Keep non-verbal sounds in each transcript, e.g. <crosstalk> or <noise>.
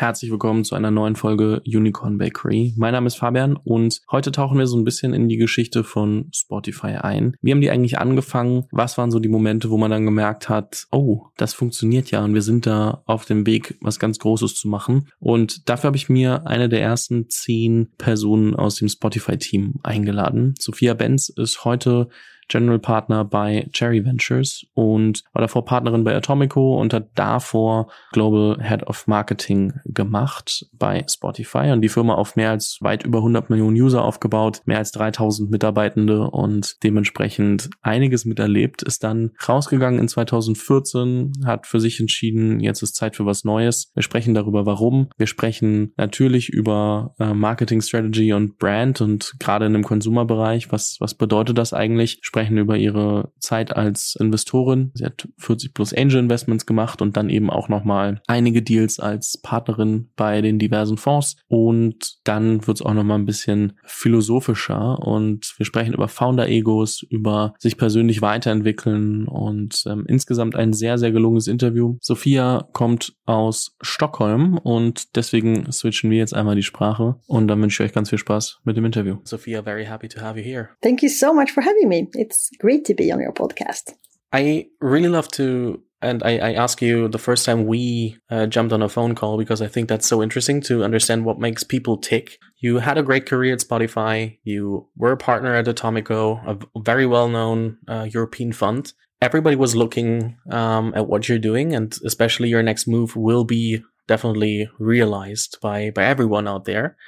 Herzlich willkommen zu einer neuen Folge Unicorn Bakery. Mein Name ist Fabian und heute tauchen wir so ein bisschen in die Geschichte von Spotify ein. Wie haben die eigentlich angefangen? Was waren so die Momente, wo man dann gemerkt hat, oh, das funktioniert ja und wir sind da auf dem Weg, was ganz Großes zu machen. Und dafür habe ich mir eine der ersten zehn Personen aus dem Spotify-Team eingeladen. Sophia Benz ist heute General Partner bei Cherry Ventures und war davor Partnerin bei Atomico und hat davor Global Head of Marketing gemacht bei Spotify und die Firma auf mehr als weit über 100 Millionen User aufgebaut, mehr als 3000 Mitarbeitende und dementsprechend einiges miterlebt, ist dann rausgegangen in 2014, hat für sich entschieden, jetzt ist Zeit für was Neues. Wir sprechen darüber, warum. Wir sprechen natürlich über äh, Marketing Strategy und Brand und gerade in dem Consumer-Bereich, was, was bedeutet das eigentlich? sprechen über ihre Zeit als Investorin. Sie hat 40 plus Angel Investments gemacht und dann eben auch nochmal einige Deals als Partnerin bei den diversen Fonds. Und dann wird es auch nochmal ein bisschen philosophischer und wir sprechen über Founder-Egos, über sich persönlich weiterentwickeln und ähm, insgesamt ein sehr, sehr gelungenes Interview. Sophia kommt aus Stockholm und deswegen switchen wir jetzt einmal die Sprache und dann wünsche ich euch ganz viel Spaß mit dem Interview. Sophia, very happy to have you here. Thank you so much for having me. It's great to be on your podcast. I really love to, and I, I ask you the first time we uh, jumped on a phone call because I think that's so interesting to understand what makes people tick. You had a great career at Spotify. You were a partner at Atomico, a very well known uh, European fund. Everybody was looking um, at what you're doing, and especially your next move will be definitely realized by by everyone out there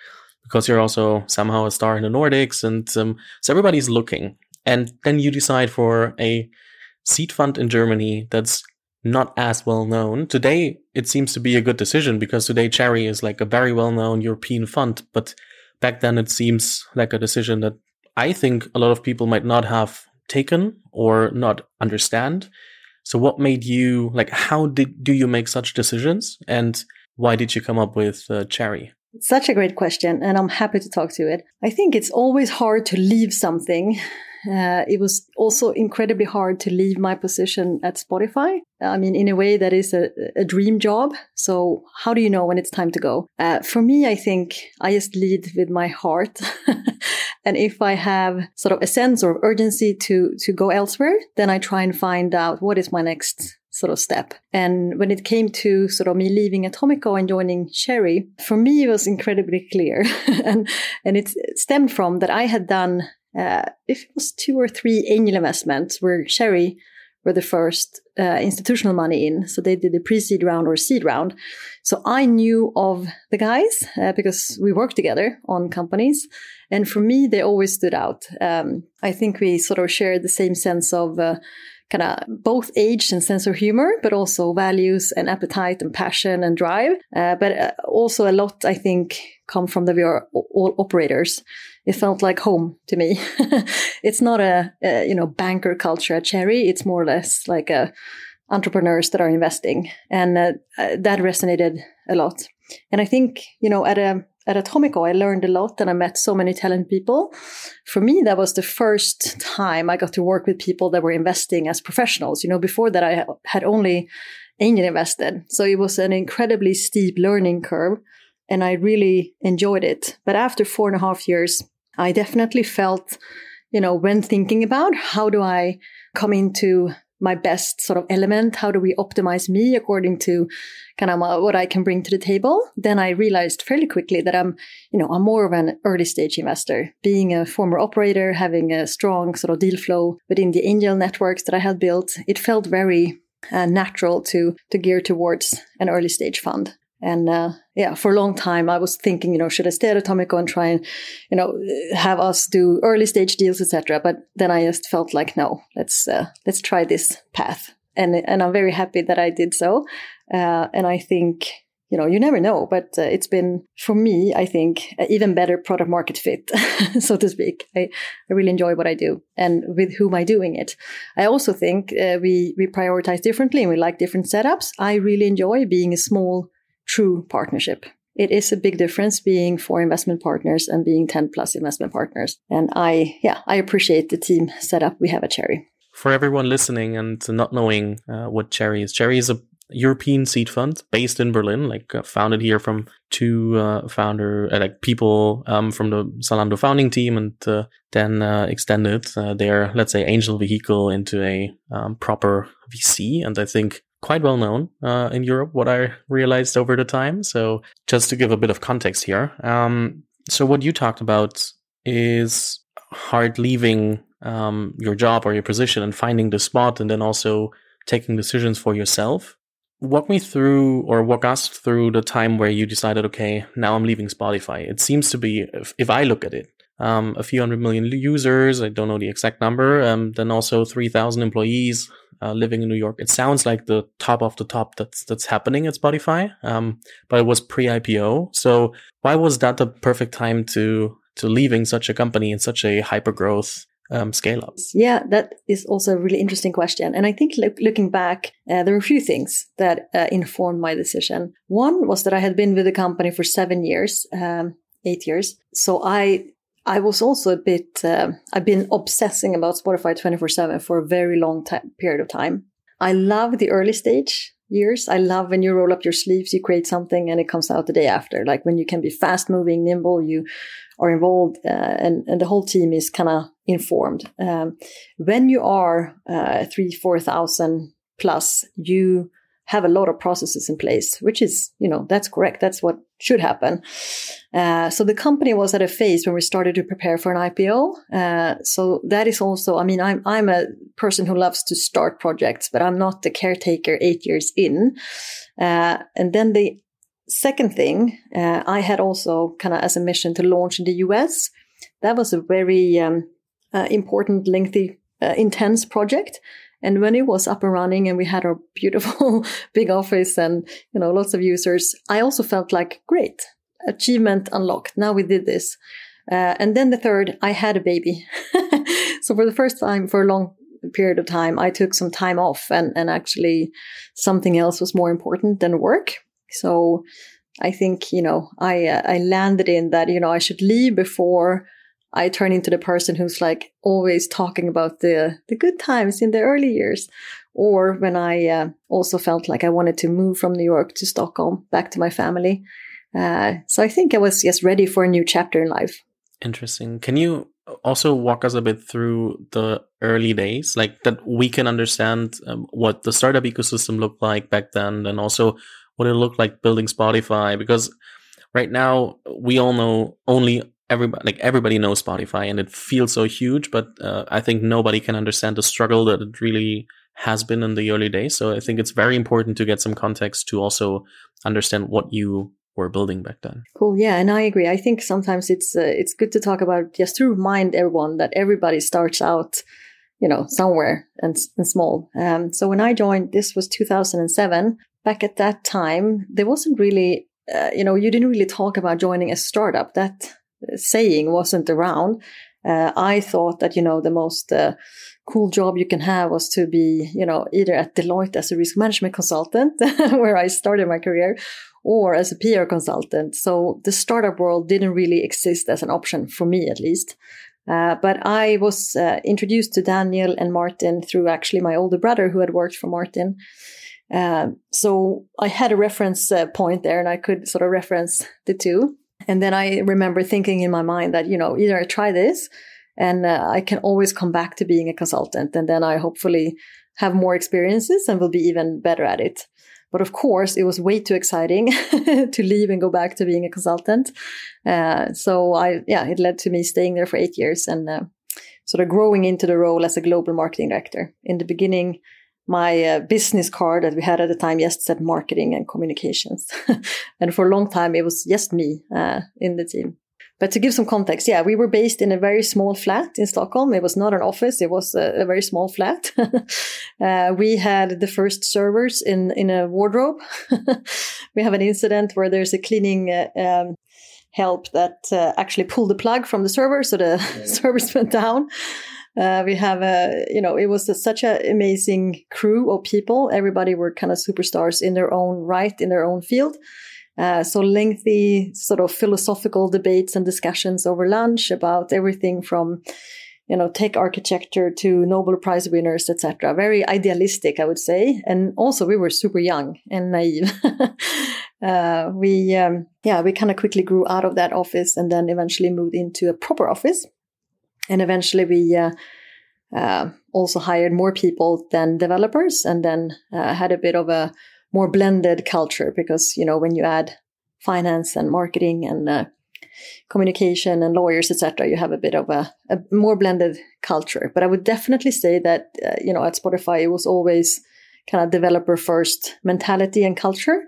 because you're also somehow a star in the Nordics, and um, so everybody's looking and then you decide for a seed fund in Germany that's not as well known. Today, it seems to be a good decision because today Cherry is like a very well known European fund, but back then it seems like a decision that I think a lot of people might not have taken or not understand. So what made you like, how did, do you make such decisions and why did you come up with uh, Cherry? Such a great question, and I'm happy to talk to it. I think it's always hard to leave something uh, it was also incredibly hard to leave my position at Spotify. I mean, in a way, that is a, a dream job. So, how do you know when it's time to go? Uh, for me, I think I just lead with my heart. <laughs> and if I have sort of a sense of urgency to, to go elsewhere, then I try and find out what is my next sort of step. And when it came to sort of me leaving Atomico and joining Cherry, for me it was incredibly clear. <laughs> and and it stemmed from that I had done uh, if it was two or three angel investments where Cherry were the first uh, institutional money in. So they did the pre-seed round or seed round. So I knew of the guys uh, because we worked together on companies. And for me, they always stood out. Um, I think we sort of shared the same sense of uh, kind of both age and sense of humor, but also values and appetite and passion and drive. Uh, but uh, also a lot, I think, come from the VR all operators. It felt like home to me. <laughs> it's not a, a, you know banker culture at Cherry. It's more or less like a entrepreneurs that are investing, and uh, uh, that resonated a lot. And I think you know at a at Atomico, I learned a lot and I met so many talented people. For me, that was the first time I got to work with people that were investing as professionals. You know, before that, I had only angel invested. So it was an incredibly steep learning curve and I really enjoyed it. But after four and a half years, I definitely felt, you know, when thinking about how do I come into my best sort of element? How do we optimize me according to kind of what I can bring to the table? Then I realized fairly quickly that I'm, you know, I'm more of an early stage investor. Being a former operator, having a strong sort of deal flow within the angel networks that I had built, it felt very uh, natural to to gear towards an early stage fund. And uh, yeah, for a long time, I was thinking, you know, should I stay at Atomico and try and, you know, have us do early stage deals, etc. But then I just felt like, no, let's uh, let's try this path, and and I'm very happy that I did so. Uh, and I think, you know, you never know, but uh, it's been for me, I think, even better product market fit, <laughs> so to speak. I, I really enjoy what I do and with whom I'm doing it. I also think uh, we we prioritize differently and we like different setups. I really enjoy being a small true partnership. It is a big difference being four investment partners and being 10 plus investment partners. And I, yeah, I appreciate the team setup we have at Cherry. For everyone listening and not knowing uh, what Cherry is, Cherry is a European seed fund based in Berlin, like uh, founded here from two uh, founder, uh, like people um, from the Zalando founding team, and uh, then uh, extended uh, their, let's say, angel vehicle into a um, proper VC. And I think quite well known in Europe, what I realized over the time. So just to give a bit of context here. Um, so what you talked about is hard leaving um, your job or your position and finding the spot and then also taking decisions for yourself walk me through or walk us through the time where you decided, okay, now I'm leaving Spotify. It seems to be, if, if I look at it, um, a few hundred million users. I don't know the exact number. Um, then also 3,000 employees uh, living in New York. It sounds like the top of the top that's that's happening at Spotify. Um, but it was pre-IPO. So why was that the perfect time to to leaving such a company in such a hyper growth um, scale up? Yeah, that is also a really interesting question. And I think look, looking back, uh, there were a few things that uh, informed my decision. One was that I had been with the company for seven years, um, eight years. So I I was also a bit, uh, I've been obsessing about Spotify 24 7 for a very long time, period of time. I love the early stage years. I love when you roll up your sleeves, you create something and it comes out the day after. Like when you can be fast moving, nimble, you are involved uh, and, and the whole team is kind of informed. Um, when you are uh, three, 4,000 plus, you have a lot of processes in place, which is, you know, that's correct. That's what should happen. Uh, so the company was at a phase when we started to prepare for an IPO. Uh, so that is also, I mean, I'm, I'm a person who loves to start projects, but I'm not the caretaker eight years in. Uh, and then the second thing, uh, I had also kind of as a mission to launch in the US. That was a very um, uh, important, lengthy, uh, intense project. And when it was up and running and we had our beautiful <laughs> big office and, you know, lots of users, I also felt like, great, achievement unlocked. Now we did this. Uh, and then the third, I had a baby. <laughs> so for the first time for a long period of time, I took some time off and, and actually something else was more important than work. So I think, you know, I, uh, I landed in that, you know, I should leave before I turn into the person who's like always talking about the, the good times in the early years. Or when I uh, also felt like I wanted to move from New York to Stockholm back to my family. Uh, so I think I was just ready for a new chapter in life. Interesting. Can you also walk us a bit through the early days, like that we can understand um, what the startup ecosystem looked like back then, and also what it looked like building Spotify? Because right now we all know only everybody like everybody knows Spotify and it feels so huge, but uh, I think nobody can understand the struggle that it really has been in the early days. So I think it's very important to get some context to also understand what you were building back then. Cool. Yeah, and I agree. I think sometimes it's uh, it's good to talk about just to remind everyone that everybody starts out, you know, somewhere and, and small. Um, so when I joined, this was 2007 back at that time, there wasn't really, uh, you know, you didn't really talk about joining a startup. That saying wasn't around. Uh, I thought that, you know, the most uh, cool job you can have was to be, you know, either at Deloitte as a risk management consultant, <laughs> where I started my career, or as a PR consultant. So the startup world didn't really exist as an option for me, at least. Uh, but I was uh, introduced to Daniel and Martin through actually my older brother who had worked for Martin. Um, so I had a reference uh, point there and I could sort of reference the two. And then I remember thinking in my mind that, you know, either I try this and uh, I can always come back to being a consultant and then I hopefully have more experiences and will be even better at it. But of course, it was way too exciting <laughs> to leave and go back to being a consultant. Uh, so I, yeah, it led to me staying there for eight years and uh, sort of growing into the role as a global marketing director. In the beginning, my uh, business card that we had at the time just said marketing and communications. <laughs> and for a long time, it was just me uh, in the team. But to give some context, yeah, we were based in a very small flat in Stockholm. It was not an office; it was a, a very small flat. <laughs> uh, we had the first servers in in a wardrobe. <laughs> we have an incident where there's a cleaning uh, um, help that uh, actually pulled the plug from the server, so the yeah. servers went down. Uh, we have a, you know, it was a, such an amazing crew of people. Everybody were kind of superstars in their own right, in their own field. Uh, so lengthy sort of philosophical debates and discussions over lunch about everything from, you know, tech architecture to Nobel Prize winners, etc. Very idealistic, I would say. And also we were super young and naive. <laughs> uh, we, um, yeah, we kind of quickly grew out of that office and then eventually moved into a proper office. And eventually we, uh, uh, also hired more people than developers and then uh, had a bit of a more blended culture because, you know, when you add finance and marketing and uh, communication and lawyers, etc., you have a bit of a, a, more blended culture. But I would definitely say that, uh, you know, at Spotify, it was always kind of developer first mentality and culture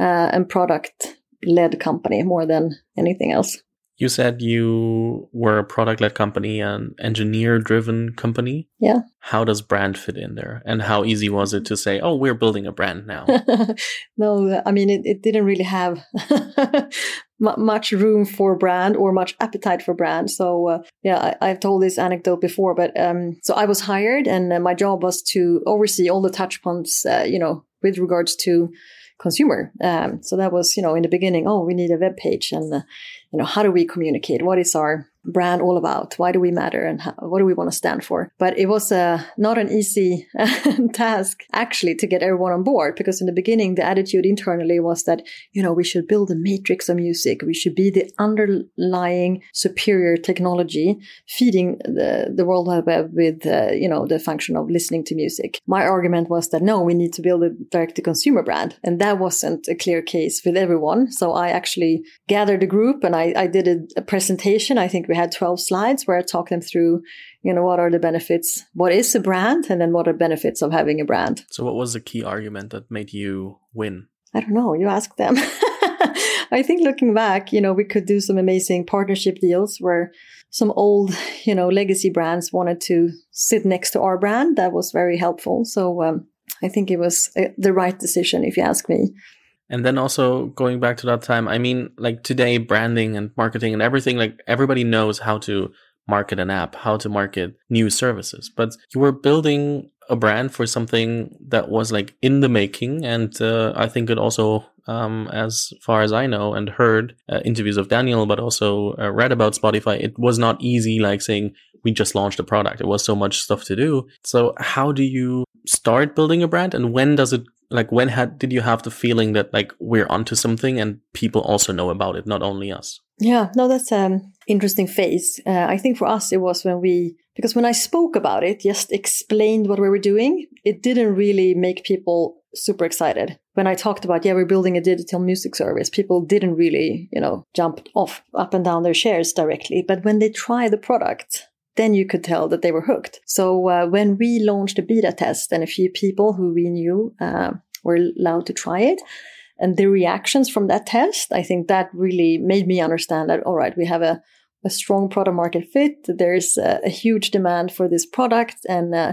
uh, and product led company more than anything else. You said you were a product led company, an engineer driven company. Yeah. How does brand fit in there? And how easy was it to say, oh, we're building a brand now? <laughs> no, I mean, it, it didn't really have <laughs> much room for brand or much appetite for brand. So, uh, yeah, I, have told this anecdote before, but um, so I was hired and uh, my job was to oversee all the touch points, uh, you know, with regards to consumer. Um, so that was, you know, in the beginning, oh, we need a web page and, uh, you know, how do we communicate? What is our brand all about? Why do we matter and how, what do we want to stand for? But it was uh, not an easy <laughs> task actually to get everyone on board because in the beginning, the attitude internally was that, you know, we should build a matrix of music. We should be the underlying superior technology feeding the, the World Web with, uh, you know, the function of listening to music. My argument was that no, we need to build a direct to consumer brand. And that wasn't a clear case with everyone. So I actually gathered a group and I, I did a, a presentation. I think we had 12 slides where I talked them through, you know, what are the benefits? What is a brand? And then what are benefits of having a brand? So what was the key argument that made you win? I don't know. You ask them. <laughs> I think looking back, you know, we could do some amazing partnership deals where some old, you know, legacy brands wanted to sit next to our brand. That was very helpful. So um, I think it was uh, the right decision, if you ask me. And then also going back to that time, I mean, like today, branding and marketing and everything, like everybody knows how to market an app, how to market new services. But you were building a brand for something that was like in the making. And uh, I think it also, um, as far as I know and heard uh, interviews of Daniel, but also uh, read about Spotify, it was not easy, like saying, we just launched a product. It was so much stuff to do. So how do you start building a brand and when does it like when had did you have the feeling that like we're onto something and people also know about it not only us? Yeah no that's an interesting phase. Uh, i think for us it was when we because when i spoke about it just explained what we were doing it didn't really make people super excited. When i talked about yeah we're building a digital music service people didn't really you know jump off up and down their chairs directly. But when they try the product then you could tell that they were hooked. So uh, when we launched a beta test and a few people who we knew uh, were allowed to try it, and the reactions from that test, I think that really made me understand that, all right, we have a, a strong product market fit. There's a, a huge demand for this product. And uh,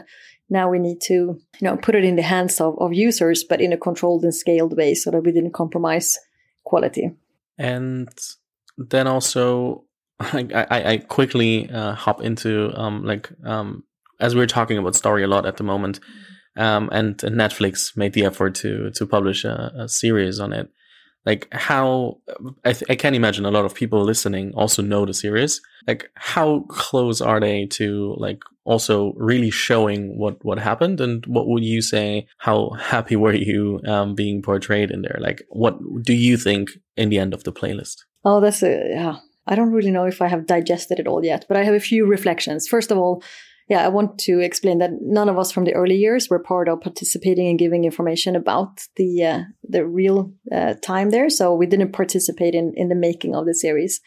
now we need to, you know, put it in the hands of, of users, but in a controlled and scaled way so that we didn't compromise quality. And then also I, I, I quickly uh, hop into um, like um, as we're talking about story a lot at the moment, um, and, Netflix made the effort to to publish a, a series on it. Like how I, th- I can't imagine a lot of people listening also know the series. Like how close are they to like also really showing what what happened and what would you say? How happy were you um, being portrayed in there? Like what do you think in the end of the playlist? Oh, that's a yeah I don't really know if I have digested it all yet, but I have a few reflections. First of all, yeah, I want to explain that none of us from the early years were part of participating and giving information about the uh, the real uh, time there, so we didn't participate in in the making of the series.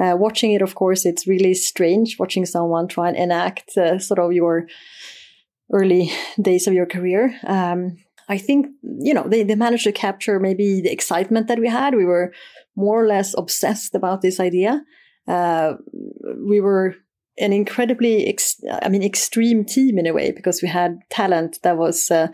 Uh, watching it, of course, it's really strange watching someone try and enact uh, sort of your early days of your career. Um, I think you know they they managed to capture maybe the excitement that we had. We were more or less obsessed about this idea. Uh, we were an incredibly, ex- I mean, extreme team in a way because we had talent that was uh,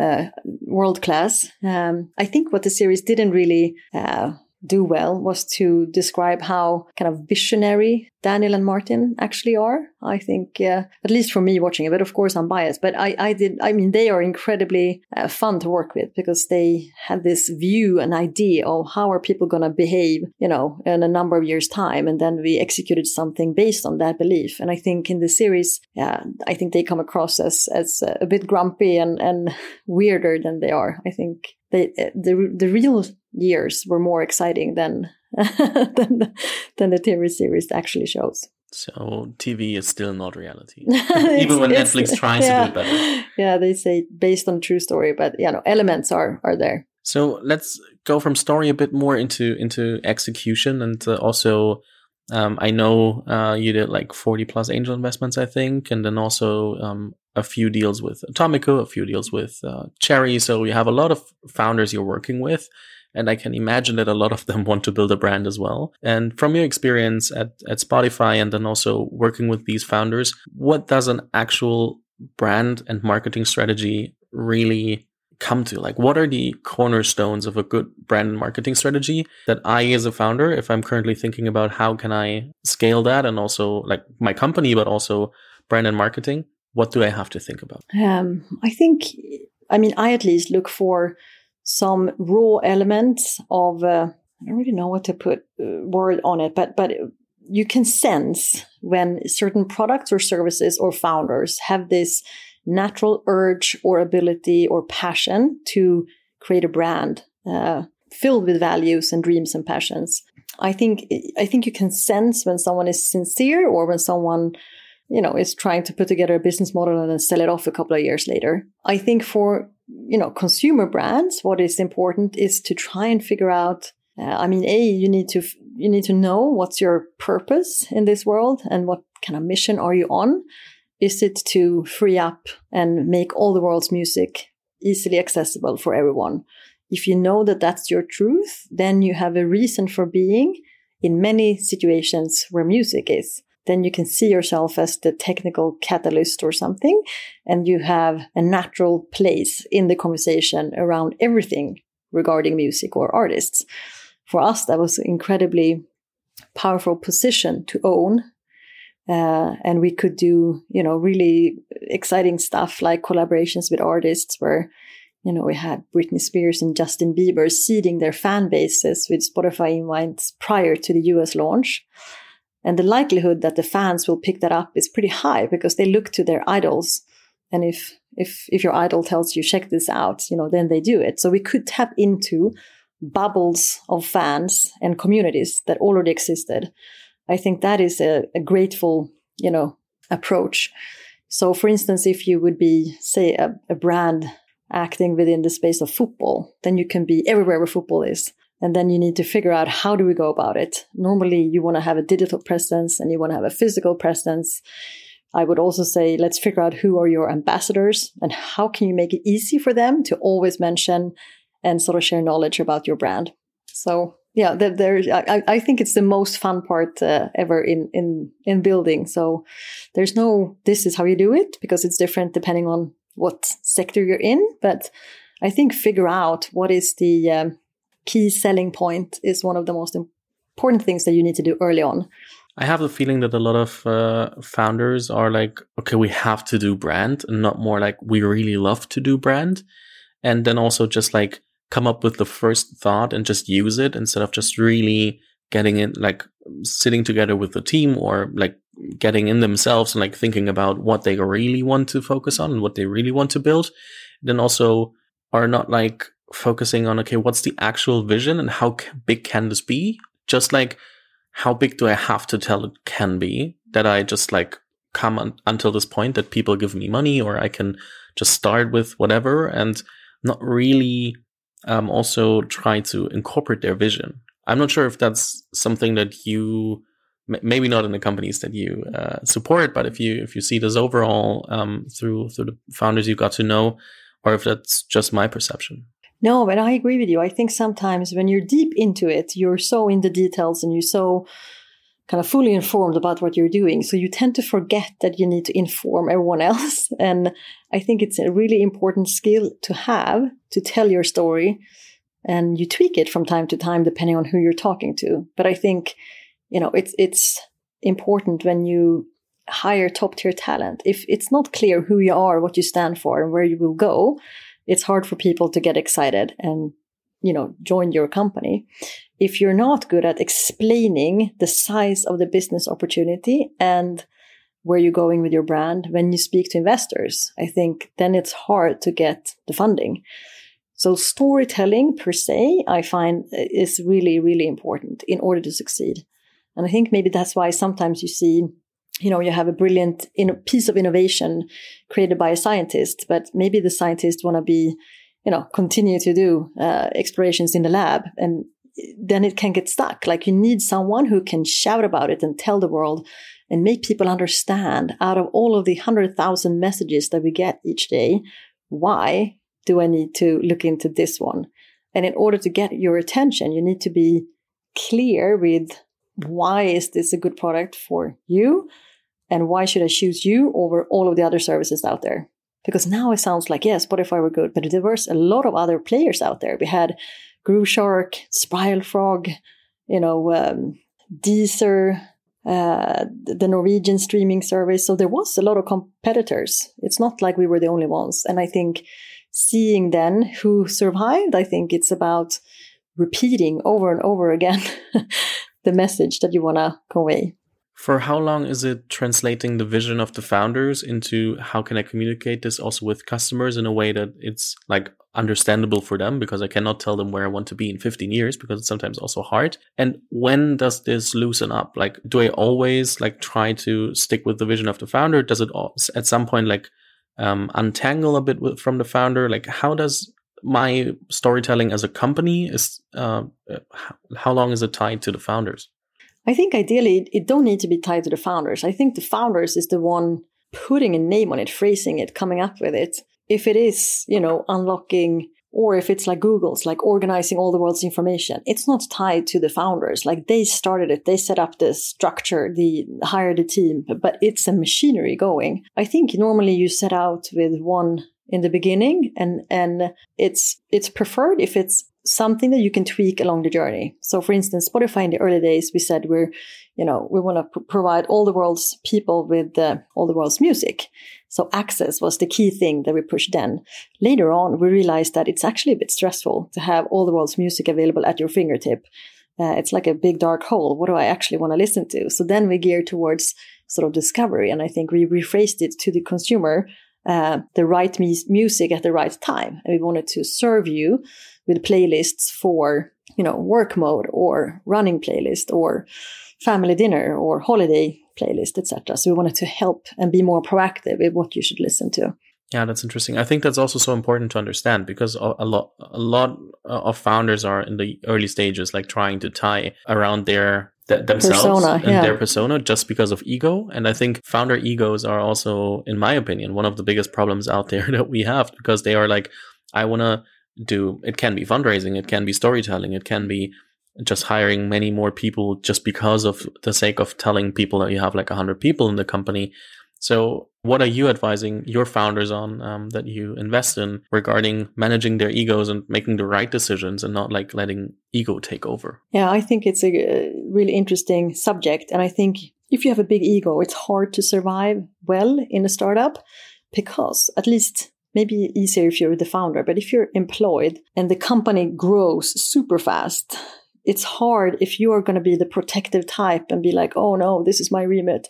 uh, world class. Um, I think what the series didn't really uh, do well was to describe how kind of visionary Daniel and Martin actually are. I think, uh, at least for me watching it, but of course I'm biased, but I, I did, I mean, they are incredibly uh, fun to work with because they had this view and idea of how are people going to behave, you know, in a number of years time. And then we executed something based on that belief. And I think in the series, yeah, I think they come across as, as a bit grumpy and, and <laughs> weirder than they are. I think they, the, the real years were more exciting than <laughs> than, the, than the TV series actually shows. So TV is still not reality, <laughs> even when Netflix tries yeah, to do better. Yeah, they say based on true story, but you know, elements are are there. So let's go from story a bit more into into execution, and uh, also, um, I know uh, you did like forty plus angel investments, I think, and then also um, a few deals with Atomico, a few deals with uh, Cherry. So you have a lot of founders you're working with. And I can imagine that a lot of them <laughs> want to build a brand as well. And from your experience at, at Spotify and then also working with these founders, what does an actual brand and marketing strategy really come to? Like, what are the cornerstones of a good brand and marketing strategy that I, as a founder, if I'm currently thinking about how can I scale that and also like my company, but also brand and marketing, what do I have to think about? Um, I think, I mean, I at least look for some raw elements of uh, I don't really know what to put uh, word on it, but but you can sense when certain products or services or founders have this natural urge or ability or passion to create a brand uh, filled with values and dreams and passions. I think I think you can sense when someone is sincere or when someone you know is trying to put together a business model and then sell it off a couple of years later. I think for you know, consumer brands, what is important is to try and figure out. Uh, I mean, a you need to you need to know what's your purpose in this world and what kind of mission are you on. Is it to free up and make all the world's music easily accessible for everyone? If you know that that's your truth, then you have a reason for being in many situations where music is then you can see yourself as the technical catalyst or something. And you have a natural place in the conversation around everything regarding music or artists. For us, that was an incredibly powerful position to own. Uh, and we could do, you know, really exciting stuff like collaborations with artists where, you know, we had Britney Spears and Justin Bieber seeding their fan bases with Spotify invites prior to the US launch. And the likelihood that the fans will pick that up is pretty high because they look to their idols. And if, if, if your idol tells you, check this out, you know, then they do it. So we could tap into bubbles of fans and communities that already existed. I think that is a, a grateful, you know, approach. So for instance, if you would be, say, a, a brand acting within the space of football, then you can be everywhere where football is. And then you need to figure out how do we go about it. Normally you want to have a digital presence and you want to have a physical presence. I would also say, let's figure out who are your ambassadors and how can you make it easy for them to always mention and sort of share knowledge about your brand. So yeah, there, I, I think it's the most fun part uh, ever in, in, in building. So there's no, this is how you do it because it's different depending on what sector you're in. But I think figure out what is the, um, key selling point is one of the most important things that you need to do early on. I have the feeling that a lot of uh, founders are like, okay, we have to do brand and not more like we really love to do brand. And then also just like come up with the first thought and just use it instead of just really getting it like sitting together with the team or like getting in themselves and like thinking about what they really want to focus on and what they really want to build. Then also are not like focusing on okay what's the actual vision and how big can this be? Just like how big do i have to tell it can be that i just like come un- until this point that people give me money or i can just start with whatever and not really um, also try to incorporate their vision? I'm not sure if that's something that you maybe not in the companies that you uh, support but if you if you see this overall um, through through the founders you got to know or if that's just my perception no, but I agree with you. I think sometimes when you're deep into it, you're so in the details and you're so kind of fully informed about what you're doing. So you tend to forget that you need to inform everyone <laughs> else. And I think it's a really important skill to have to tell your story and you tweak it from time to time depending on who you're talking to. But I think, you know, it's, it's important when you hire top tier talent. If it's not clear who you are, what you stand for and where you will go, it's hard for people to get excited and, you know, join your company. If you're not good at explaining the size of the business opportunity and where you're going with your brand when you speak to investors, I think then it's hard to get the funding. So storytelling per se, I find uh, is really, really important in order to succeed. And I think maybe that's why sometimes you see, you know, you have a brilliant piece of innovation created by a scientist, but maybe the scientists want to be, you know, continue to do uh, explorations in the lab and then it can get stuck. Like you need someone who can shout about it and tell the world and make people understand out of all of the 100,000 messages that we get each day, why do I need to look into this one? And in order to get your attention, you need to be clear with why is this a good product for you? And why should I choose you over all of the other services out there? Because now it sounds like, yes, Spotify were good, but there was a lot of other players out there. We had Grooveshark, Spiral Frog, you know, um, Deezer, uh, the Norwegian streaming service. So there was a lot of competitors. It's not like we were the only ones. And I think seeing then who survived, I think it's about repeating over and over again <laughs> the message that you want to convey. For how long is it translating the vision of the founders into how can I communicate this also with customers in a way that it's like understandable for them because I cannot tell them where I want to be in 15 years because it's sometimes also hard. And when does this loosen up? Like, do I always like try to stick with the vision of the founder? Does it at some point like um, untangle a bit with, from the founder? Like, how does my storytelling as a company is uh, how long is it tied to the founders? I think ideally it don't need to be tied to the founders. I think the founders is the one putting a name on it, phrasing it, coming up with it. If it is, you know, unlocking or if it's like Google's, like organizing all the world's information, it's not tied to the founders. Like they started it, they set up the structure, the hired a team, but it's a machinery going. I think normally you set out with one in the beginning and and it's it's preferred if it's something that you can tweak along the journey. So for instance, Spotify in the early days, we said we're, you know, we want to provide all the world's people with uh, all the world's music. So access was the key thing that we pushed then. Later on, we realized that it's actually a bit stressful to have all the world's music available at your fingertip. Uh, it's like a big dark hole. What do I actually want to listen to? So then we geared towards sort of discovery. And I think we rephrased it to the consumer, uh, the right mu- music at the right time. And we wanted to serve you with playlists for, you know, work mode or running playlist or family dinner or holiday playlist, etc. So we wanted to help and be more proactive with what you should listen to. Yeah, that's interesting. I think that's also so important to understand because a lot, a lot of founders are in the early stages, like trying to tie around their th- themselves persona, and yeah. their persona just because of ego. And I think founder egos are also, in my opinion, one of the biggest problems out there <laughs> that we have because they are like, I want to do it can be fundraising it can be storytelling it can be just hiring many more people just because of the sake of telling people that you have like 100 people in the company so what are you advising your founders on um, that you invest in regarding managing their egos and making the right decisions and not like letting ego take over yeah i think it's a really interesting subject and i think if you have a big ego it's hard to survive well in a startup because at least maybe easier if you're the founder, but if you're employed and the company grows super fast, it's hard if you are going to be the protective type and be like, oh no, this is my remit.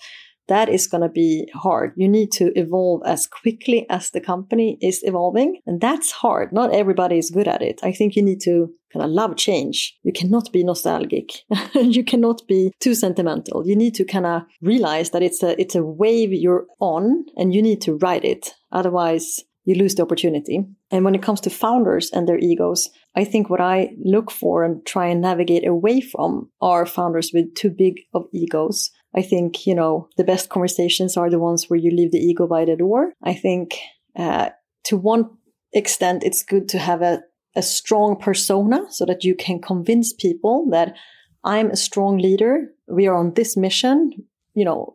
That is going to be hard. You need to evolve as quickly as the company is evolving. And that's hard. Not everybody is good at it. I think you need to kind of love change. You cannot be nostalgic. <laughs> you cannot be too sentimental. You need to kind of realize that it's a, it's a wave you're on and you need to ride it. Otherwise, you lose the opportunity. And when it comes to founders and their egos, I think what I look for and try and navigate away from are founders with too big of egos. I think, you know, the best conversations are the ones where you leave the ego by the door. I think, uh, to one extent, it's good to have a, a strong persona so that you can convince people that I'm a strong leader. We are on this mission. You know,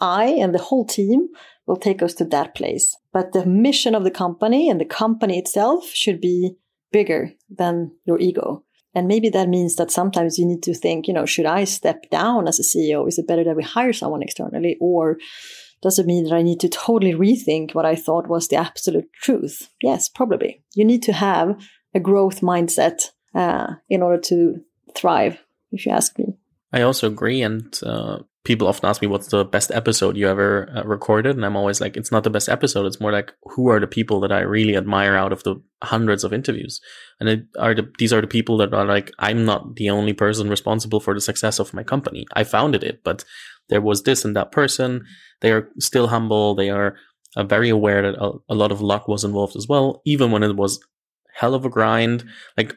I and the whole team will take us to that place. But the mission of the company and the company itself should be bigger than your ego. And maybe that means that sometimes you need to think, you know, should I step down as a CEO? Is it better that we hire someone externally? Or does it mean that I need to totally rethink what I thought was the absolute truth? Yes, probably. You need to have a growth mindset uh, in order to thrive, if you ask me. I also agree. And uh, people often ask me, what's the best episode you ever uh, recorded? And I'm always like, it's not the best episode. It's more like, who are the people that I really admire out of the hundreds of interviews? And it are the, these are the people that are like, I'm not the only person responsible for the success of my company. I founded it, but there was this and that person. They are still humble. They are uh, very aware that a, a lot of luck was involved as well, even when it was hell of a grind. Like,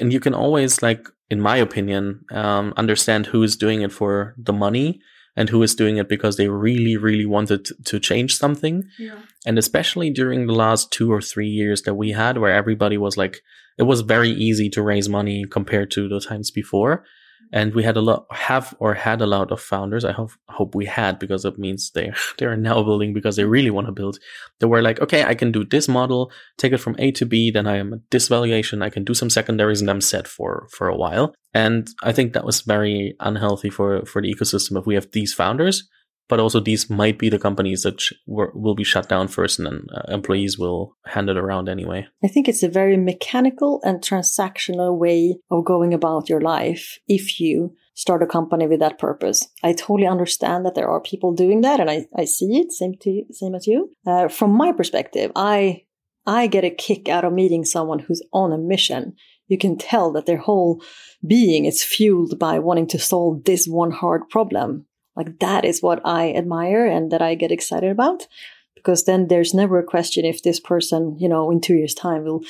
and you can always like in my opinion, um, understand who is doing it for the money and who is doing it because they really, really wanted to change something. Yeah. And especially during the last two or three years that we had, where everybody was like, it was very easy to raise money compared to the times before and we had a lot have or had a lot of founders. I hope hope we had because it means they <laughs> they are now building because they really want to build. They were like okay i can do this model take it from a to b then i am at this valuation i can do some secondaries and i'm set for for a while. And i think that was very unhealthy for for the ecosystem if we have these founders but also these might be the companies that sh- will be shut down first and then uh, employees will hand it around anyway. I think it's a very mechanical and transactional way of going about your life if you start a company with that purpose. I totally understand that there are people doing that and I, I see it, same, to, same as you. Uh, from my perspective, I, I get a kick out of meeting someone who's on a mission. You can tell that their whole being is fueled by wanting to solve this one hard problem like that is what I admire and that I get excited about because then there's never a question if this person, you know, in two years time will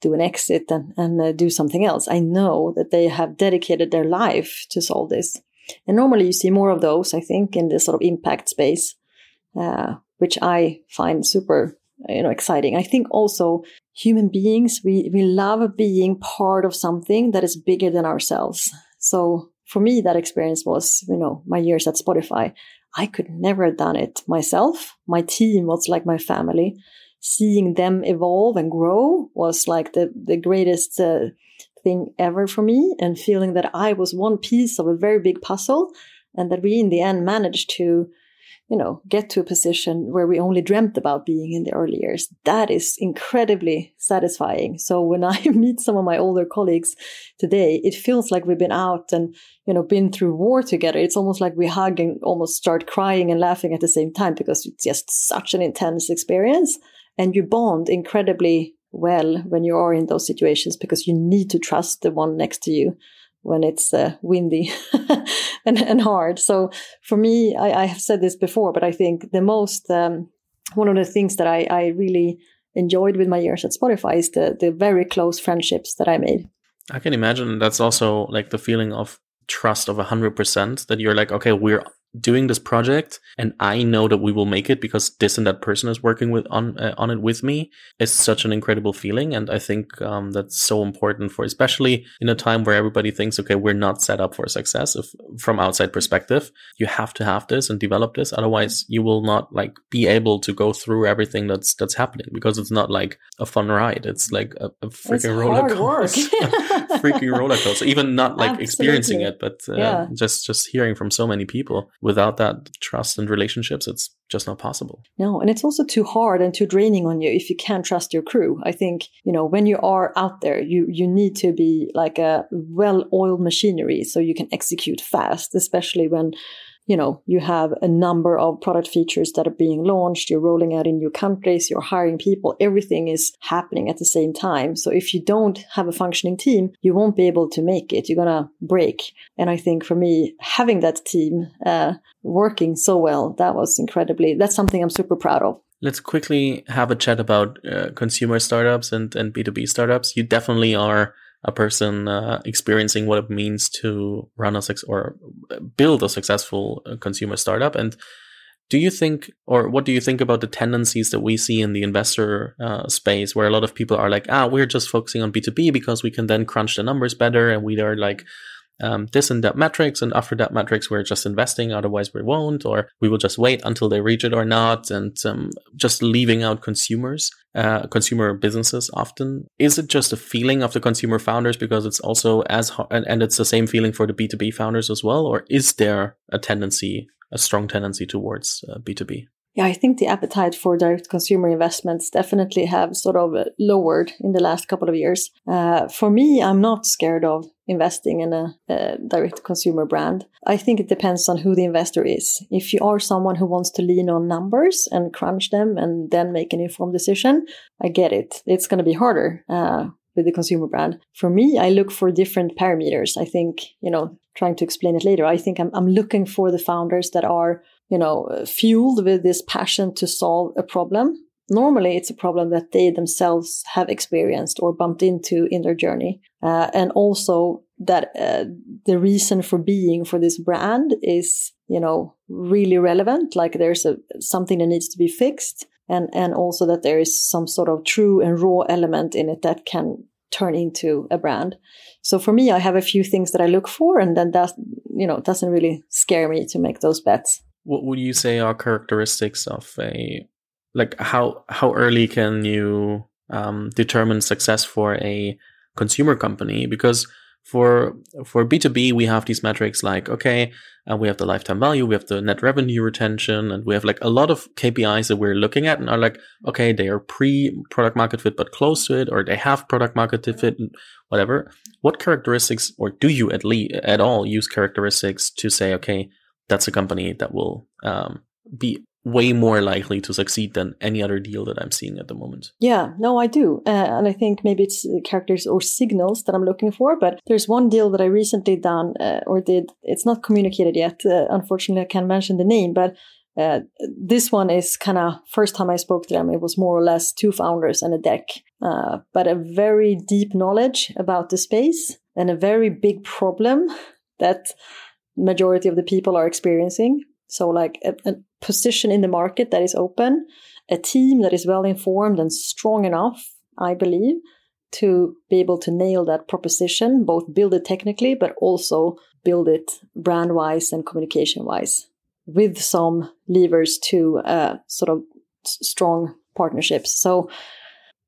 do an exit and, and uh, do something else. I know that they have dedicated their life to solve this. And normally you see more of those, I think, in this sort of impact space, uh, which I find super, you know, exciting. I think also human beings, we, we love being part of something that is bigger than ourselves. So for me, that experience was, you know, my years at Spotify. I could never have done it myself. My team was like my family. Seeing them evolve and grow was like the, the greatest uh, thing ever for me. And feeling that I was one piece of a very big puzzle and that we in the end managed to you know, get to a position where we only dreamt about being in the early years. That is incredibly satisfying. So when <laughs> I meet some of my older colleagues today, it feels like we've been out and, you know, been through war together. It's almost like we hug and almost start crying and laughing at the same time because it's just such an intense experience. And you bond incredibly well when you are in those situations because you need to trust the one next to you when it's uh, windy <laughs> and, and, hard. So for me, I, I, have said this before, but I think the most, um, one of the things that I, I, really enjoyed with my years at Spotify is the, the very close friendships that I made. I can imagine that's also like the feeling of trust of a 100% that you're like, okay, we're doing this project and I know that we will make it because this and that person is working with on uh, on it with me is such an incredible feeling. And I think um, that's so important for especially in a time where everybody thinks okay we're not set up for success if from outside perspective. You have to have this and develop this. Otherwise you will not like be able to go through everything that's that's happening because it's not like a fun ride. It's like a, a freaking roller coaster. <laughs> freaking roller coaster. Even not like Absolutely. experiencing it but uh, yeah. just just hearing from so many people without that trust and relationships, it's just not possible. No, and it's also too hard and too draining on you if you can't trust your crew. I think, you know, when you are out there, you, you need to be like a well oiled machinery so you can execute fast, especially when you know, you have a number of product features that are being launched, you're rolling out in new countries, you're hiring people, everything is happening at the same time. So if you don't have a functioning team, you won't be able to make it. You're going to break. And I think for me, having that team uh, working so well, that was incredibly, that's something I'm super proud of. Let's quickly have a chat about uh, consumer startups and, and B2B startups. You definitely are a person uh, experiencing what it means to run a sex or build a successful uh, consumer startup. And do you think or what do you think about the tendencies that we see in the investor uh, space where a lot of people are like ah we're just focusing on b2b because we can then crunch the numbers better and we are like um, this and that metrics, and after that metrics, we're just investing. Otherwise, we won't, or we will just wait until they reach it or not, and um, just leaving out consumers, uh, consumer businesses. Often, is it just a feeling of the consumer founders because it's also as and, and it's the same feeling for the B two B founders as well, or is there a tendency, a strong tendency towards uh, B two B? Yeah, I think the appetite for direct consumer investments definitely have sort of lowered in the last couple of years. Uh, for me, I'm not scared of investing in a, a direct consumer brand. I think it depends on who the investor is. If you are someone who wants to lean on numbers and crunch them and then make an informed decision, I get it. It's going to be harder. Uh, with the consumer brand. For me, I look for different parameters. I think, you know, trying to explain it later, I think I'm, I'm looking for the founders that are you know, fueled with this passion to solve a problem. Normally, it's a problem that they themselves have experienced or bumped into in their journey. Uh, and also that uh, the reason for being for this brand is, you know, really relevant. Like there's a, something that needs to be fixed. And, and also that there is some sort of true and raw element in it that can turn into a brand. So for me, I have a few things that I look for, and then that you know doesn't really scare me to make those bets what would you say are characteristics of a like how how early can you um, determine success for a consumer company? Because for for b2b we have these metrics like okay uh, we have the lifetime value we have the net revenue retention and we have like a lot of kpis that we're looking at and are like okay they are pre product market fit but close to it or they have product market fit whatever. What characteristics or do you at least at all use characteristics to say okay that's a company that will um, be way more likely to succeed than any other deal that I'm seeing at the moment. Yeah, no, I do. Uh, and I think maybe it's characters or signals that I'm looking for. But there's one deal that I recently done uh, or did. It's not communicated yet. Uh, unfortunately, I can't mention the name, but uh, this one is kind of first time I spoke to them. It was more or less two founders and a deck, uh, but a very deep knowledge about the space and a very big problem that majority of the people are experiencing. So, like a, a position in the market that is open, a team that is well informed and strong enough, I believe, to be able to nail that proposition, both build it technically, but also build it brand wise and communication wise, with some levers to uh, sort of strong partnerships. So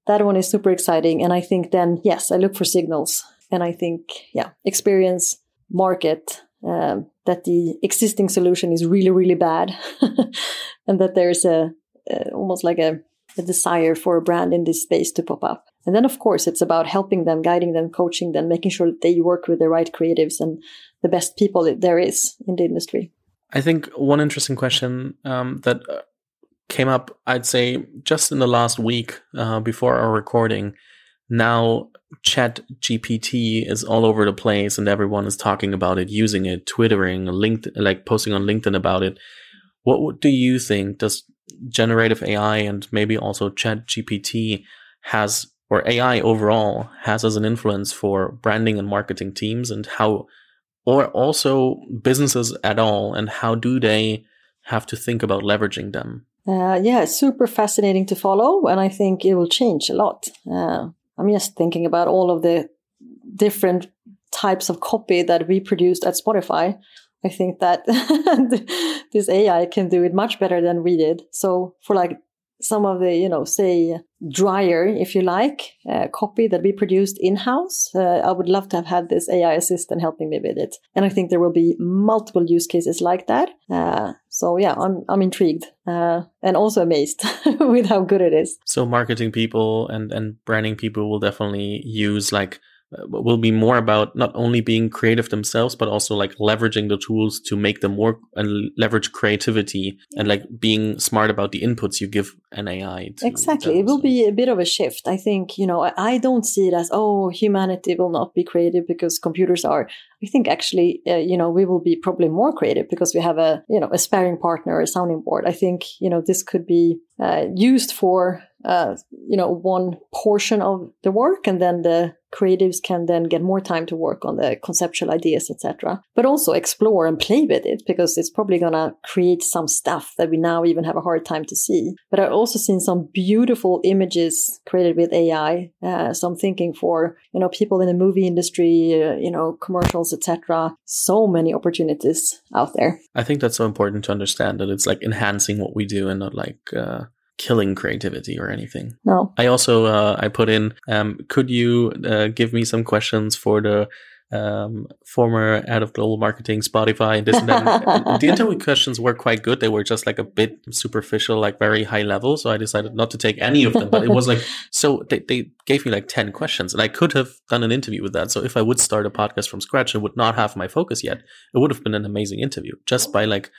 that one is super exciting. And I think then, yes, I look for signals. And I think, yeah, experience, market, um, that the existing solution is really, really bad, <laughs> and that there's a, a almost like a, a, desire for a brand in this space to pop up. And then, of course, it's about helping them, guiding them, coaching them, making sure that they work with the right creatives and the best people that there is in the industry. I think one interesting question um, that uh, came up, I'd say, just in the last week uh, before our recording. Now chat gpt is all over the place and everyone is talking about it using it twittering linked like posting on linkedin about it what do you think does generative ai and maybe also chat gpt has or ai overall has as an influence for branding and marketing teams and how or also businesses at all and how do they have to think about leveraging them uh, yeah, super fascinating to follow, and I think it will change a lot. Uh, I'm just thinking about all of the different types of copy that we produced at Spotify. I think that <laughs> this AI can do it much better than we did. So for like some of the, you know, say drier, if you like, uh, copy that we produced in house. Uh, I would love to have had this AI assistant helping me with it. And I think there will be multiple use cases like that. Uh, so yeah, I'm, I'm intrigued, uh, and also amazed <laughs> with how good it is. So marketing people and, and branding people will definitely use like will be more about not only being creative themselves but also like leveraging the tools to make them work and leverage creativity and like being smart about the inputs you give an ai exactly them, it will so. be a bit of a shift. I think you know i don't see it as oh humanity will not be creative because computers are. I think actually uh, you know we will be probably more creative because we have a you know a sparring partner a sounding board. I think you know this could be uh, used for uh, you know, one portion of the work and then the creatives can then get more time to work on the conceptual ideas, etc. But also explore and play with it because it's probably going to create some stuff that we now even have a hard time to see. But I've also seen some beautiful images created with AI. Uh, so I'm thinking for, you know, people in the movie industry, uh, you know, commercials, etc. So many opportunities out there. I think that's so important to understand that it's like enhancing what we do and not like, uh killing creativity or anything. No. I also uh, I put in. Um, could you uh, give me some questions for the um, former head of global marketing, Spotify, and this and that. <laughs> the interview questions were quite good. They were just like a bit superficial, like very high level. So I decided not to take any of them. But it was like <laughs> so they, they gave me like ten questions, and I could have done an interview with that. So if I would start a podcast from scratch and would not have my focus yet, it would have been an amazing interview just by like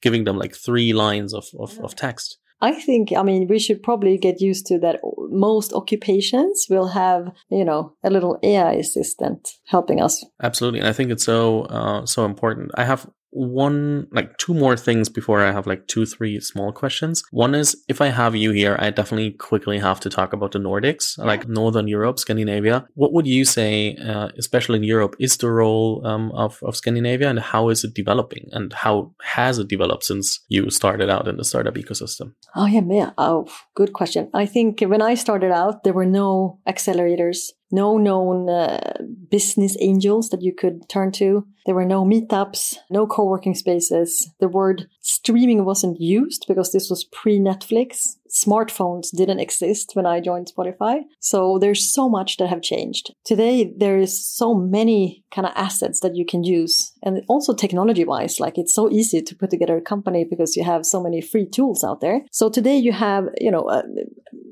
giving them like three lines of, of, of text. I think, I mean, we should probably get used to that. Most occupations will have, you know, a little AI assistant helping us. Absolutely. And I think it's so, uh, so important. I have one like two more things before I have like two, three small questions. One is if I have you here, I definitely quickly have to talk about the Nordics, like Northern Europe, Scandinavia. What would you say, uh, especially in Europe, is the role um, of, of Scandinavia and how is it developing and how has it developed since you started out in the startup ecosystem? Oh, yeah, man. Oh, good question. I think when I started out, there were no accelerators no known uh, business angels that you could turn to. There were no meetups, no co working spaces. The word streaming wasn't used because this was pre Netflix. Smartphones didn't exist when I joined Spotify. So there's so much that have changed. Today, there is so many kind of assets that you can use. And also technology wise, like it's so easy to put together a company because you have so many free tools out there. So today you have, you know, uh,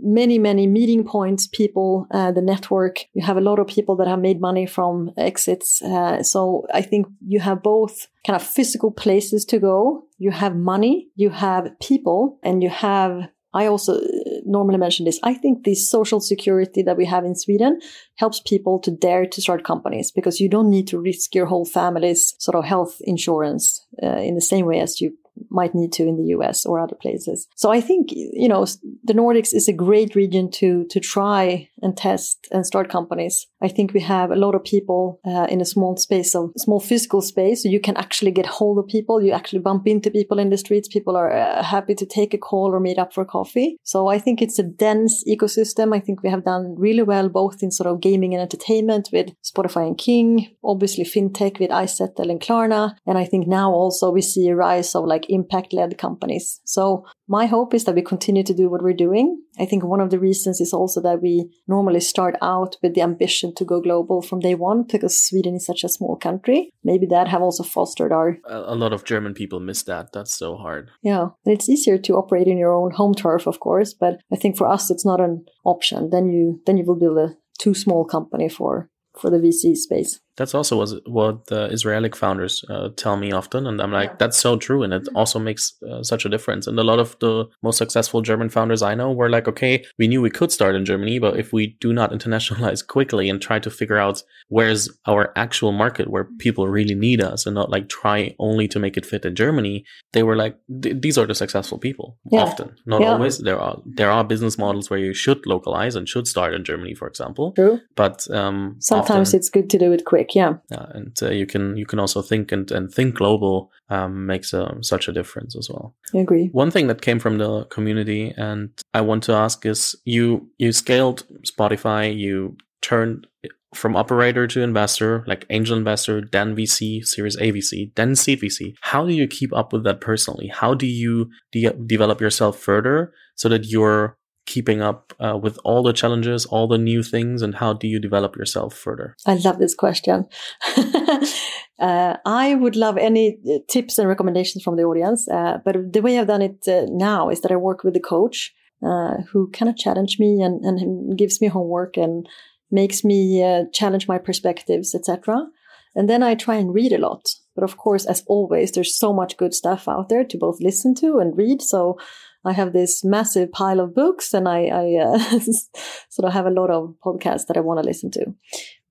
many, many meeting points, people, uh, the network. You have a lot of people that have made money from exits. Uh, so I think you have both kind of physical places to go. You have money, you have people, and you have I also uh, normally mention this. I think the social security that we have in Sweden helps people to dare to start companies because you don't need to risk your whole family's sort of health insurance uh, in the same way as you might need to in the US or other places. So I think, you know, the Nordics is a great region to, to try and test and start companies. I think we have a lot of people uh, in a small space of small physical space. So you can actually get hold of people. You actually bump into people in the streets. People are uh, happy to take a call or meet up for coffee. So I think it's a dense ecosystem. I think we have done really well, both in sort of gaming and entertainment with Spotify and King, obviously fintech with iZettle and Klarna. And I think now also we see a rise of like impact led companies. So my hope is that we continue to do what we're doing. I think one of the reasons is also that we normally start out with the ambition to go global from day one because Sweden is such a small country. Maybe that have also fostered our. A lot of German people miss that. That's so hard. Yeah. And it's easier to operate in your own home turf, of course. But I think for us, it's not an option. Then you, then you will build a too small company for, for the VC space. That's also what the Israeli founders uh, tell me often, and I'm like, yeah. that's so true, and it also makes uh, such a difference. And a lot of the most successful German founders I know were like, okay, we knew we could start in Germany, but if we do not internationalize <laughs> quickly and try to figure out where's our actual market where people really need us, and not like try only to make it fit in Germany, they were like, these are the successful people. Yeah. Often, not yeah. always. There are there are business models where you should localize and should start in Germany, for example. True. But um, sometimes often, it's good to do it quick yeah yeah and uh, you can you can also think and, and think global um, makes um, such a difference as well i agree one thing that came from the community and i want to ask is you you scaled spotify you turned from operator to investor, like angel investor, then VC, Series A VC, then seed VC. How do you keep up with that personally? How do you de- develop yourself further so that you're keeping up uh, with all the challenges, all the new things, and how do you develop yourself further? I love this question. <laughs> uh, I would love any uh, tips and recommendations from the audience. Uh, but the way I've done it uh, now is that I work with a coach uh, who kind of challenge me and, and gives me homework and makes me challenge my perspectives, etc. And then I try and read a lot. But of course, as always, there's so much good stuff out there to both listen to and read. So I have this massive pile of books and I, I uh, <laughs> sort of have a lot of podcasts that I want to listen to.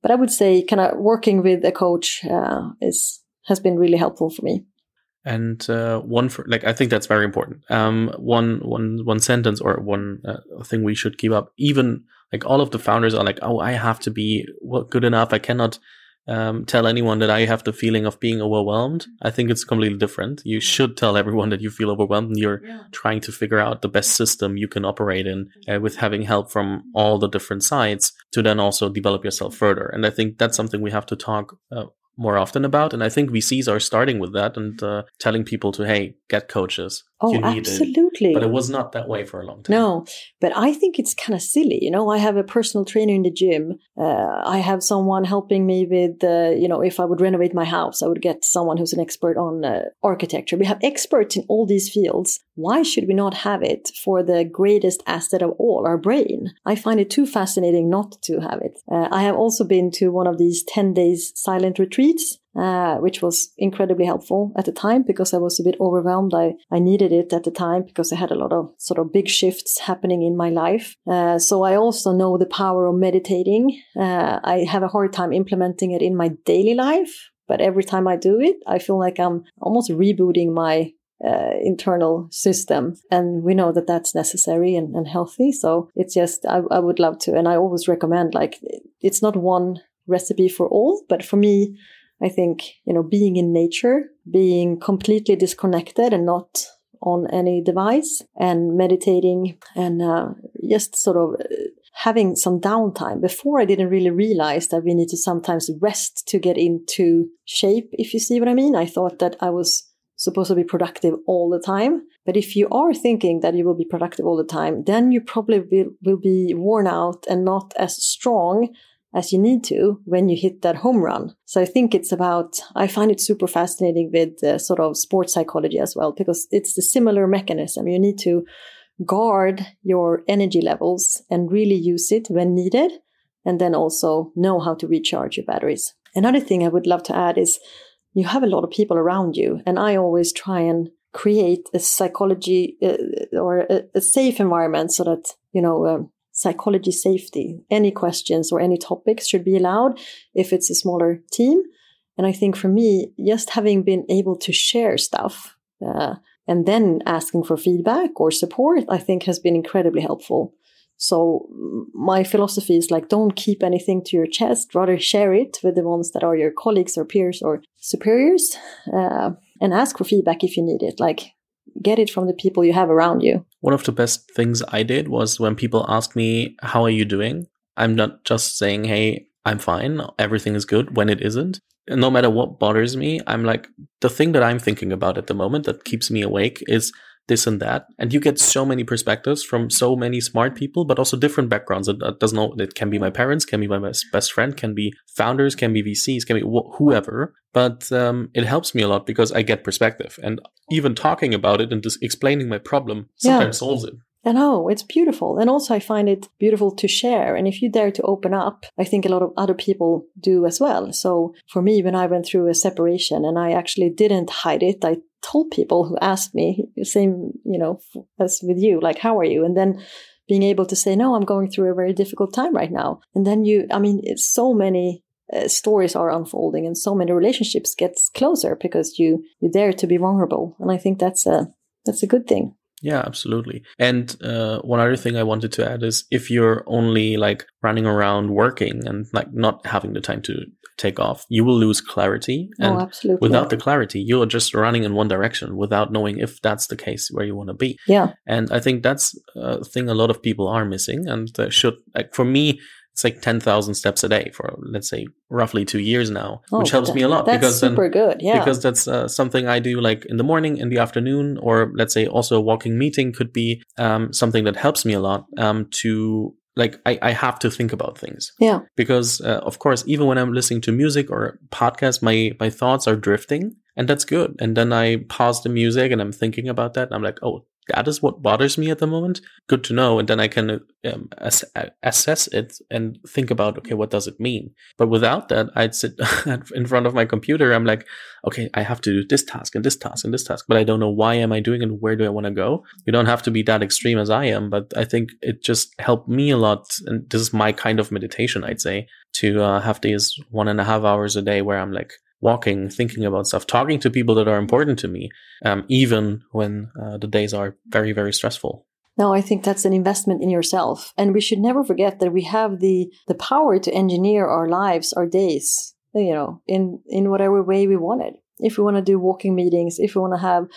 But I would say kind of working with a coach uh, is has been really helpful for me. And uh, one for like I think that's very important. Um, one one one sentence or one uh, thing we should keep up. Even like all of the founders are like, oh, I have to be good enough. I cannot um, tell anyone that I have the feeling of being overwhelmed. I think it's completely different. You should tell everyone that you feel overwhelmed and you're yeah. trying to figure out the best system you can operate in uh, with having help from all the different sides to then also develop yourself further. And I think that's something we have to talk uh, more often about. And I think VCs are starting with that and uh, telling people to, hey, get coaches. Oh, absolutely. It. But it was not that way for a long time. No, but I think it's kind of silly. You know, I have a personal trainer in the gym. Uh, I have someone helping me with, uh, you know, if I would renovate my house, I would get someone who's an expert on uh, architecture. We have experts in all these fields. Why should we not have it for the greatest asset of all, our brain? I find it too fascinating not to have it. Uh, I have also been to one of these 10 days silent retreats uh, which was incredibly helpful at the time because I was a bit overwhelmed. I, I needed it at the time because I had a lot of sort of big shifts happening in my life. Uh, so I also know the power of meditating. Uh, I have a hard time implementing it in my daily life, but every time I do it, I feel like I'm almost rebooting my uh, internal system. And we know that that's necessary and, and healthy. So it's just, I, I would love to. And I always recommend like, it's not one recipe for all, but for me, I think, you know, being in nature, being completely disconnected and not on any device and meditating and uh, just sort of uh, having some downtime. Before I didn't really realize that we need to sometimes rest to get into shape, if you see what I mean. I thought that I was supposed to be productive all the time. But if you are thinking that you will be productive all the time, then you probably will, will be worn out and not as strong as you need to when you hit that home run. So I think it's about, I find it super fascinating with uh, sort of sports psychology as well, because it's the similar mechanism. You need to guard your energy levels and really use it when needed, and then also know how to recharge your batteries. Another thing I would love to add is you have a lot of people around you, and I always try and create a psychology uh, or a, a, safe environment so that, you know, um, psychology safety. Any questions or any topics should be allowed if it's a smaller team. And I think for me, just having been able to share stuff uh, and then asking for feedback or support, I think has been incredibly helpful. So my philosophy is like, don't keep anything to your chest, rather share it with the ones that are your colleagues or peers or superiors, uh, and ask for feedback if you need it. Like, get it from the people you have around you. One of the best things I did was when people ask me, How are you doing? I'm not just saying, Hey, I'm fine, everything is good when it isn't. No matter what bothers me, I'm like, the thing that I'm thinking about at the moment that keeps me awake is this and that. And you get so many perspectives from so many smart people, but also different backgrounds. It, it doesn't know, it can be my parents, can be my best friend, can be founders, can be VCs, can be wh- whoever. But um, it helps me a lot because I get perspective. And even talking about it and just explaining my problem sometimes yeah. solves it. I know, it's beautiful. And also, I find it beautiful to share. And if you dare to open up, I think a lot of other people do as well. So for me, when I went through a separation and I actually didn't hide it, I told people who asked me, same, you know, as with you, like, how are you? And then being able to say, no, I'm going through a very difficult time right now. And then you, I mean, it's so many uh, stories are unfolding and so many relationships gets closer because you, you dare to be vulnerable. And I think that's a, that's a good thing. Yeah, absolutely. And uh, one other thing I wanted to add is if you're only like running around working and like not having the time to take off, you will lose clarity. Oh, and oh, absolutely. without the clarity, you're just running in one direction without knowing if that's the case where you want to be. Yeah. And I think that's a thing a lot of people are missing. And should, like, for me, it's like 10,000 steps a day for, let's say, roughly two years now, oh, which helps that, me a lot. That's because super then, good. Yeah. Because that's uh, something I do like in the morning, in the afternoon, or let's say also a walking meeting could be um, something that helps me a lot um, to like I, I have to think about things yeah because uh, of course even when i'm listening to music or podcast my my thoughts are drifting and that's good and then i pause the music and i'm thinking about that and i'm like oh that is what bothers me at the moment. Good to know. And then I can um, ass- assess it and think about, okay, what does it mean? But without that, I'd sit <laughs> in front of my computer. I'm like, okay, I have to do this task and this task and this task, but I don't know why am I doing and where do I want to go? You don't have to be that extreme as I am, but I think it just helped me a lot. And this is my kind of meditation, I'd say, to uh, have these one and a half hours a day where I'm like, walking, thinking about stuff, talking to people that are important to me, um, even when uh, the days are very, very stressful. No, I think that's an investment in yourself. And we should never forget that we have the, the power to engineer our lives, our days, you know, in, in whatever way we want it. If we want to do walking meetings, if we want to have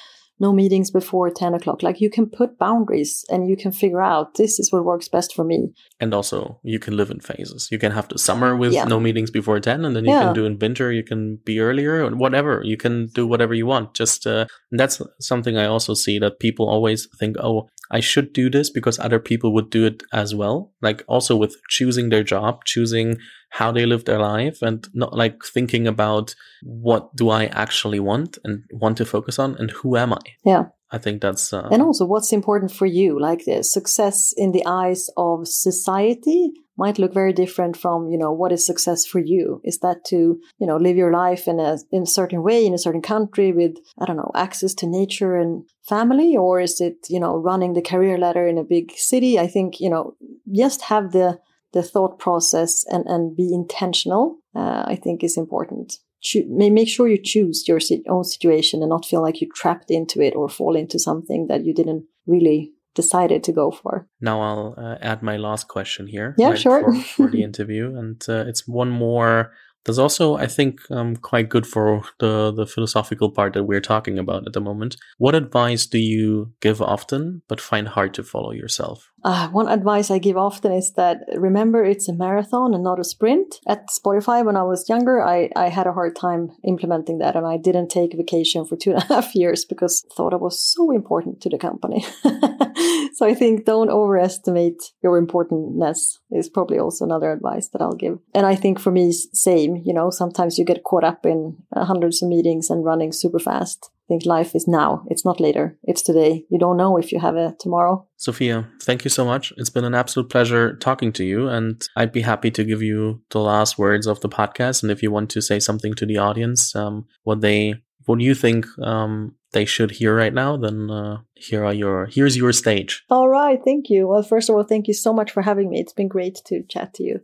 no meetings before 10 o'clock. Like you can put boundaries and you can figure out this is what works best for me. And also, you can live in phases. You can have the summer with yeah. no meetings before 10, and then you yeah. can do in winter, you can be earlier, or whatever. You can do whatever you want. Just uh, that's something I also see that people always think, oh, I should do this because other people would do it as well. Like also with choosing their job, choosing how they live their life and not like thinking about what do I actually want and want to focus on and who am I? Yeah. I think that's uh, and also what's important for you. Like the success in the eyes of society might look very different from you know what is success for you. Is that to you know live your life in a in a certain way in a certain country with I don't know access to nature and family, or is it you know running the career ladder in a big city? I think you know just have the the thought process and, and be intentional, uh, I think is important. Cho- make sure you choose your own situation and not feel like you're trapped into it or fall into something that you didn't really decided to go for. Now I'll uh, add my last question here. Yeah, right, sure. For, for the <laughs> interview, and uh, it's one more there's also, I think, um, quite good for the, the philosophical part that we're talking about at the moment. What advice do you give often, but find hard to follow yourself? Uh, one advice I give often is that remember it's a marathon and not a sprint. At Spotify, when I was younger, I, I had a hard time implementing that and I didn't take vacation for two and a <laughs> half years because I thought I was so important to the company. <laughs> so I think don't overestimate your importantness is probably also another advice that I'll give. And I think for me, same, you know, sometimes you get caught up in uh, hundreds of meetings and running super fast. I think life is now. It's not later. It's today. You don't know if you have a tomorrow. Sophia, thank you so much. It's been an absolute pleasure talking to you, and I'd be happy to give you the last words of the podcast. And if you want to say something to the audience, um, what they, what do you think um, they should hear right now, then uh, here are your here's your stage. All right, thank you. Well, first of all, thank you so much for having me. It's been great to chat to you.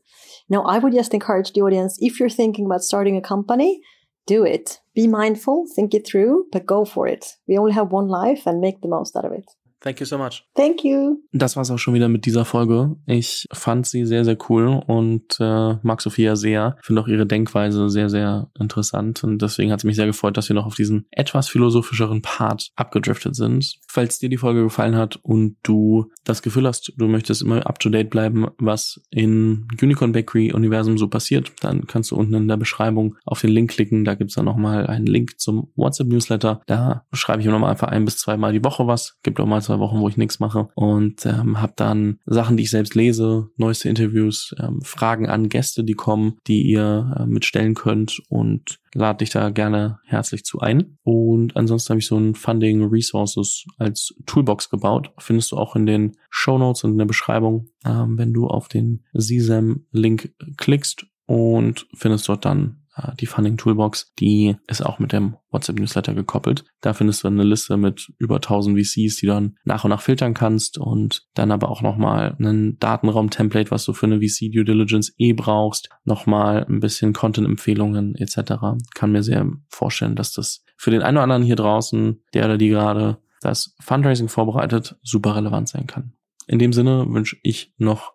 Now, I would just encourage the audience if you're thinking about starting a company, do it. Be mindful, think it through, but go for it. We only have one life and make the most out of it. Thank you so much. Thank you. Das war's auch schon wieder mit dieser Folge. Ich fand sie sehr, sehr cool und äh, mag Sophia sehr. Finde auch ihre Denkweise sehr, sehr interessant und deswegen hat es mich sehr gefreut, dass wir noch auf diesen etwas philosophischeren Part abgedriftet sind. Falls dir die Folge gefallen hat und du das Gefühl hast, du möchtest immer up to date bleiben, was in Unicorn Bakery Universum so passiert, dann kannst du unten in der Beschreibung auf den Link klicken. Da gibt's dann nochmal einen Link zum WhatsApp Newsletter. Da schreibe ich immer mal einfach ein bis zweimal die Woche was. Gibt auch mal zwei Wochen, wo ich nichts mache und ähm, habe dann Sachen, die ich selbst lese, neueste Interviews, ähm, Fragen an Gäste, die kommen, die ihr äh, mitstellen könnt und lade dich da gerne herzlich zu ein. Und ansonsten habe ich so ein Funding Resources als Toolbox gebaut. Findest du auch in den Show Notes und in der Beschreibung, ähm, wenn du auf den CSAM-Link klickst und findest dort dann die Funding Toolbox, die ist auch mit dem WhatsApp Newsletter gekoppelt. Da findest du eine Liste mit über 1000 VCs, die du dann nach und nach filtern kannst und dann aber auch nochmal einen Datenraum-Template, was du für eine VC Due Diligence eh brauchst, nochmal ein bisschen Content-Empfehlungen etc. Kann mir sehr vorstellen, dass das für den einen oder anderen hier draußen, der oder die gerade das Fundraising vorbereitet, super relevant sein kann. In dem Sinne wünsche ich noch